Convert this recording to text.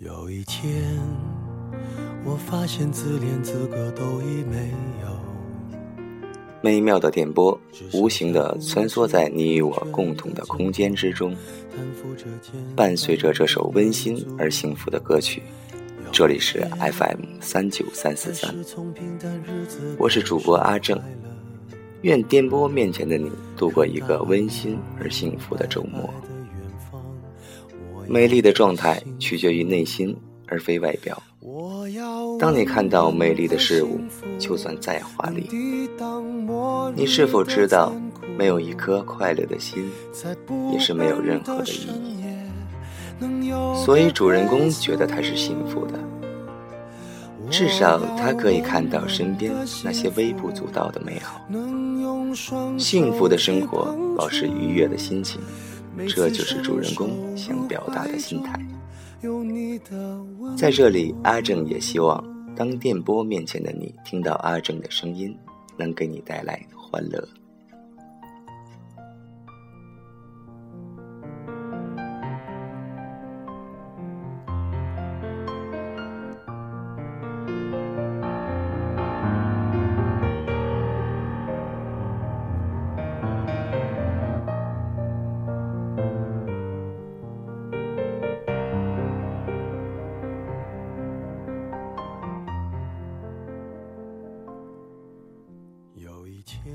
有一天，我发现自怜资格都已没有。美妙的电波，无形的穿梭在你与我共同的空间之中，伴随着这首温馨而幸福的歌曲。这里是 FM 三九三四三，我是主播阿正。愿颠簸面前的你度过一个温馨而幸福的周末。美丽的状态取决于内心，而非外表。当你看到美丽的事物，就算再华丽，你是否知道，没有一颗快乐的心，也是没有任何的意义。所以主人公觉得他是幸福的，至少他可以看到身边那些微不足道的美好。幸福的生活，保持愉悦的心情。这就是主人公想表达的心态。在这里，阿正也希望，当电波面前的你听到阿正的声音，能给你带来欢乐。天